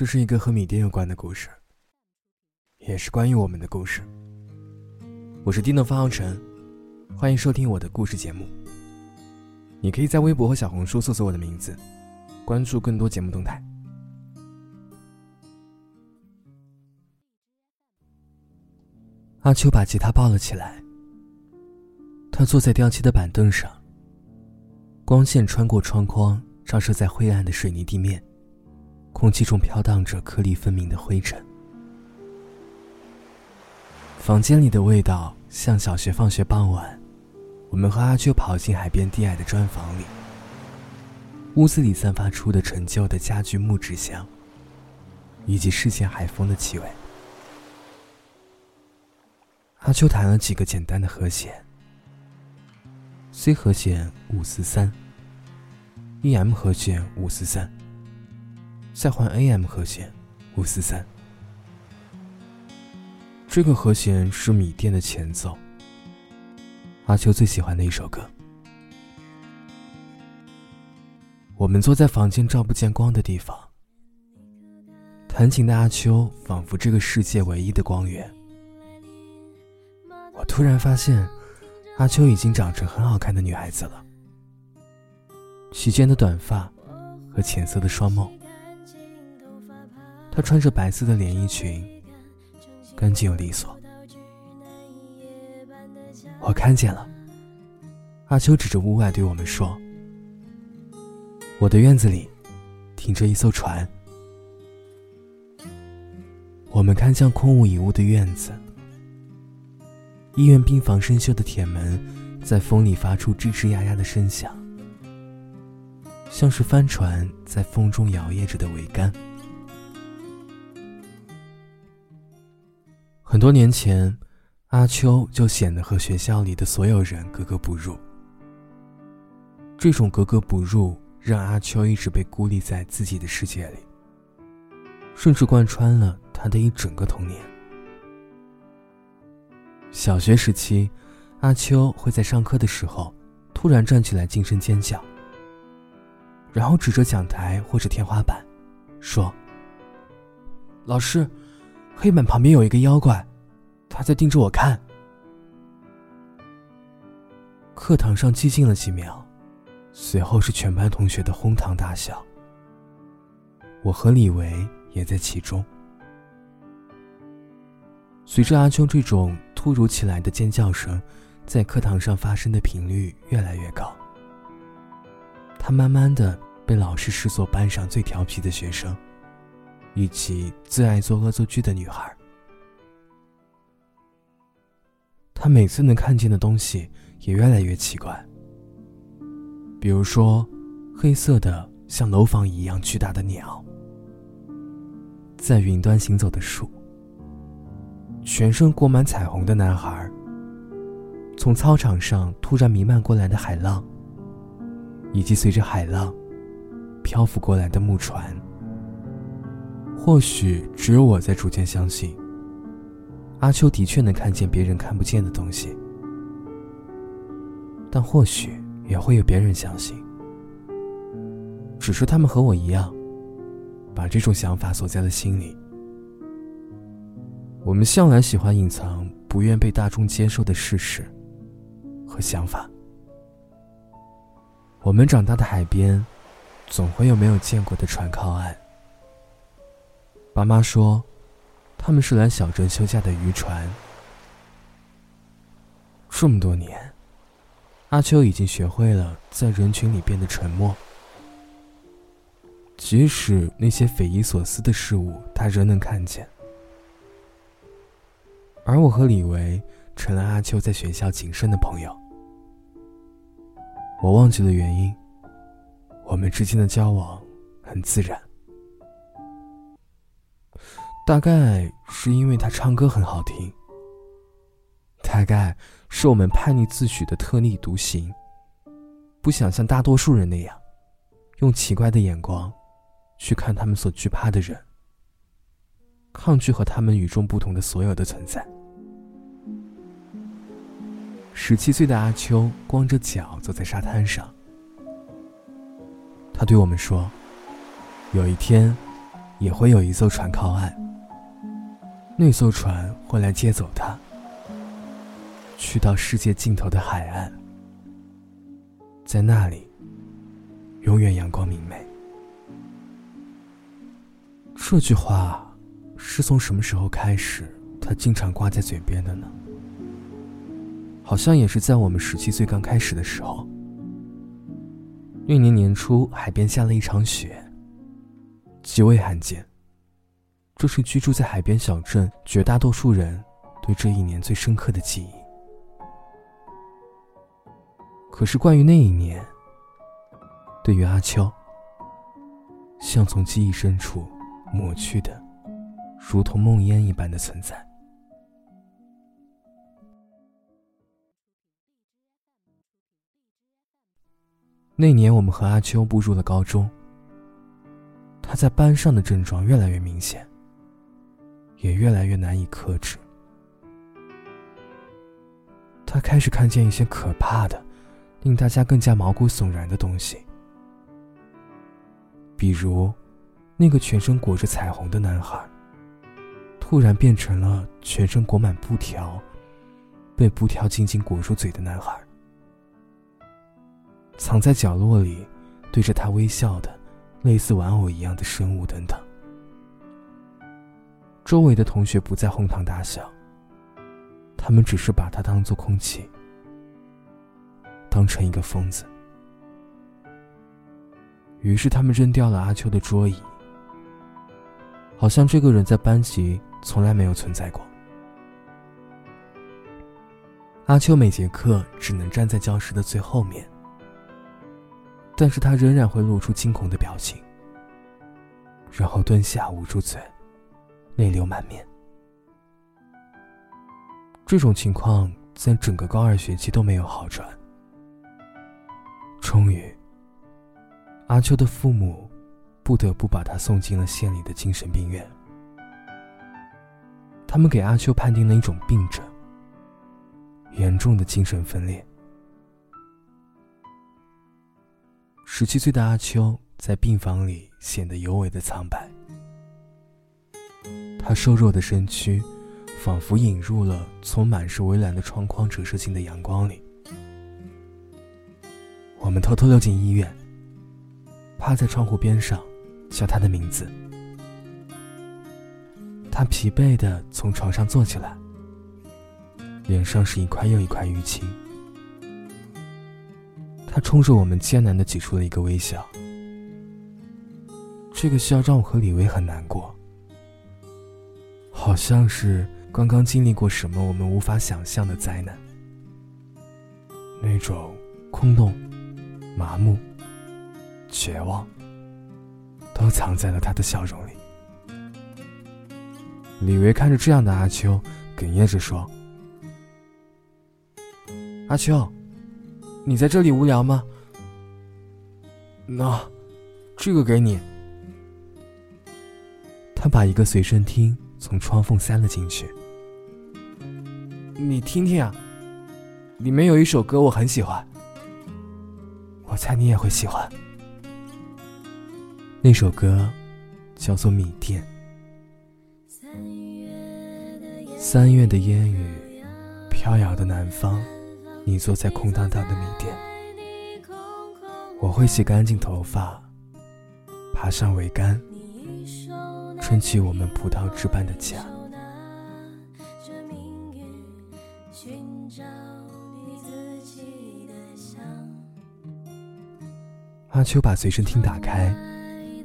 这是一个和米店有关的故事，也是关于我们的故事。我是低能方浩辰，欢迎收听我的故事节目。你可以在微博和小红书搜索我的名字，关注更多节目动态。阿秋把吉他抱了起来，他坐在掉漆的板凳上，光线穿过窗框，照射在灰暗的水泥地面。空气中飘荡着颗粒分明的灰尘。房间里的味道像小学放学傍晚，我们和阿秋跑进海边低矮的砖房里。屋子里散发出的陈旧的家具木质香，以及世间海风的气味。阿秋弹了几个简单的和弦：C 和弦五四三，E M 和弦五四三。再换 A.M 和弦，五四三。这个和弦是米店的前奏，阿秋最喜欢的一首歌。我们坐在房间照不见光的地方，弹琴的阿秋仿佛这个世界唯一的光源。我突然发现，阿秋已经长成很好看的女孩子了，齐肩的短发和浅色的双眸。她穿着白色的连衣裙，干净又利索。我看见了。阿秋指着屋外对我们说：“我的院子里停着一艘船。”我们看向空无一物的院子，医院病房生锈的铁门在风里发出吱吱呀呀的声响，像是帆船在风中摇曳着的桅杆。很多年前，阿秋就显得和学校里的所有人格格不入。这种格格不入让阿秋一直被孤立在自己的世界里，甚至贯穿了他的一整个童年。小学时期，阿秋会在上课的时候突然站起来惊声尖叫，然后指着讲台或者天花板，说：“老师。”黑板旁边有一个妖怪，他在盯着我看。课堂上寂静了几秒，随后是全班同学的哄堂大笑。我和李维也在其中。随着阿秋这种突如其来的尖叫声，在课堂上发生的频率越来越高，他慢慢的被老师视作班上最调皮的学生。以及最爱做恶作剧的女孩，她每次能看见的东西也越来越奇怪。比如说，黑色的像楼房一样巨大的鸟，在云端行走的树，全身裹满彩虹的男孩，从操场上突然弥漫过来的海浪，以及随着海浪漂浮过来的木船。或许只有我在逐渐相信，阿秋的确能看见别人看不见的东西，但或许也会有别人相信，只是他们和我一样，把这种想法锁在了心里。我们向来喜欢隐藏不愿被大众接受的事实和想法。我们长大的海边，总会有没有见过的船靠岸。爸妈说，他们是来小镇休假的渔船。这么多年，阿秋已经学会了在人群里变得沉默，即使那些匪夷所思的事物，他仍能看见。而我和李维成了阿秋在学校仅剩的朋友。我忘记了原因，我们之间的交往很自然。大概是因为他唱歌很好听，大概是我们叛逆自诩的特立独行，不想像大多数人那样，用奇怪的眼光去看他们所惧怕的人，抗拒和他们与众不同的所有的存在。十七岁的阿秋光着脚走在沙滩上，他对我们说：“有一天。”也会有一艘船靠岸，那艘船会来接走他，去到世界尽头的海岸，在那里，永远阳光明媚。这句话是从什么时候开始，他经常挂在嘴边的呢？好像也是在我们十七岁刚开始的时候。那年年初，海边下了一场雪。极为罕见。这是居住在海边小镇绝大多数人对这一年最深刻的记忆。可是关于那一年，对于阿秋，像从记忆深处抹去的，如同梦魇一般的存在。那年，我们和阿秋步入了高中。他在班上的症状越来越明显，也越来越难以克制。他开始看见一些可怕的、令大家更加毛骨悚然的东西，比如，那个全身裹着彩虹的男孩，突然变成了全身裹满布条、被布条紧紧裹住嘴的男孩，藏在角落里，对着他微笑的。类似玩偶一样的生物等等，周围的同学不再哄堂大笑，他们只是把他当做空气，当成一个疯子。于是他们扔掉了阿秋的桌椅，好像这个人在班级从来没有存在过。阿秋每节课只能站在教室的最后面。但是他仍然会露出惊恐的表情，然后蹲下捂住嘴，泪流满面。这种情况在整个高二学期都没有好转。终于，阿秋的父母不得不把他送进了县里的精神病院。他们给阿秋判定了一种病症——严重的精神分裂。十七岁的阿秋在病房里显得尤为的苍白，他瘦弱的身躯仿佛引入了从满是微蓝的窗框折射进的阳光里。我们偷偷溜进医院，趴在窗户边上，叫他的名字。他疲惫的从床上坐起来，脸上是一块又一块淤青。他冲着我们艰难的挤出了一个微笑，这个笑让我和李薇很难过，好像是刚刚经历过什么我们无法想象的灾难，那种空洞、麻木、绝望，都藏在了他的笑容里。李维看着这样的阿秋，哽咽着说：“阿秋。”你在这里无聊吗？那，这个给你。他把一个随身听从窗缝塞了进去。你听听啊，里面有一首歌我很喜欢，我猜你也会喜欢。那首歌叫做《米店》。三月的烟雨，飘摇的南方。你坐在空荡荡的米店，我会洗干净头发，爬上桅杆，撑起我们葡萄枝般的家。阿秋把随身听打开，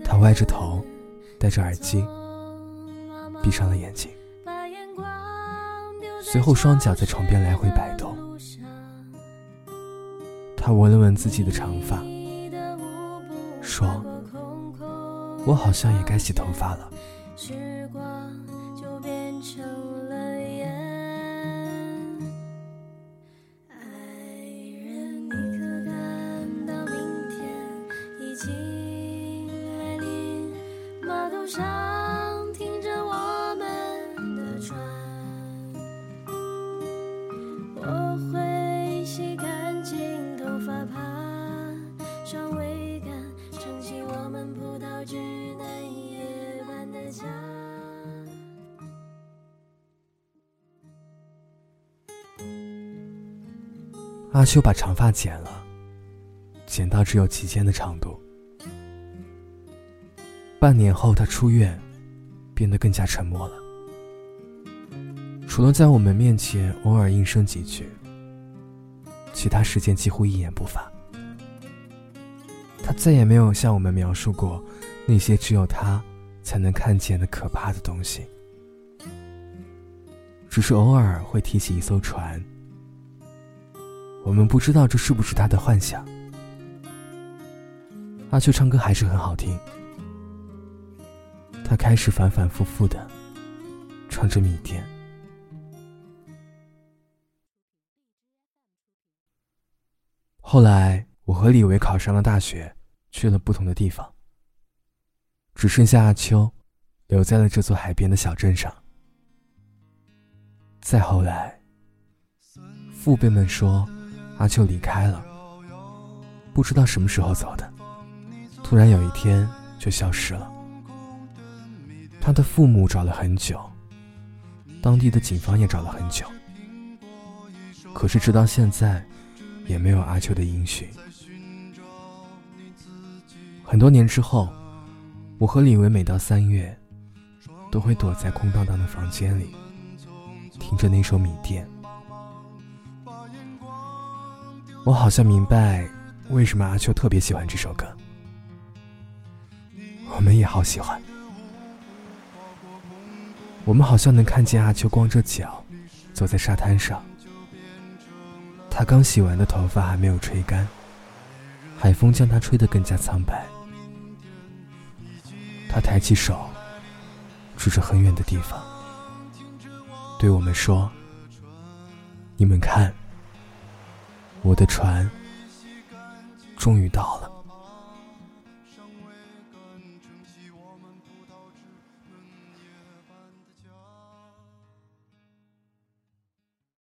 他歪着头，戴着耳机，闭上了眼睛，随后双脚在床边来回摆动。他闻了闻自己的长发，说：“我好像也该洗头发了。”阿秋把长发剪了，剪到只有齐肩的长度。半年后，他出院，变得更加沉默了，除了在我们面前偶尔应声几句，其他时间几乎一言不发。他再也没有向我们描述过那些只有他才能看见的可怕的东西，只是偶尔会提起一艘船。我们不知道这是不是他的幻想。阿秋唱歌还是很好听，他开始反反复复的唱着《米店》。后来，我和李维考上了大学，去了不同的地方，只剩下阿秋，留在了这座海边的小镇上。再后来，父辈们说。阿秋离开了，不知道什么时候走的，突然有一天就消失了。他的父母找了很久，当地的警方也找了很久，可是直到现在，也没有阿秋的音讯。很多年之后，我和李维每到三月，都会躲在空荡荡的房间里，听着那首《米店》。我好像明白，为什么阿秋特别喜欢这首歌。我们也好喜欢。我们好像能看见阿秋光着脚，走在沙滩上。他刚洗完的头发还没有吹干，海风将他吹得更加苍白。他抬起手，指着很远的地方，对我们说：“你们看。”我的船终于到了。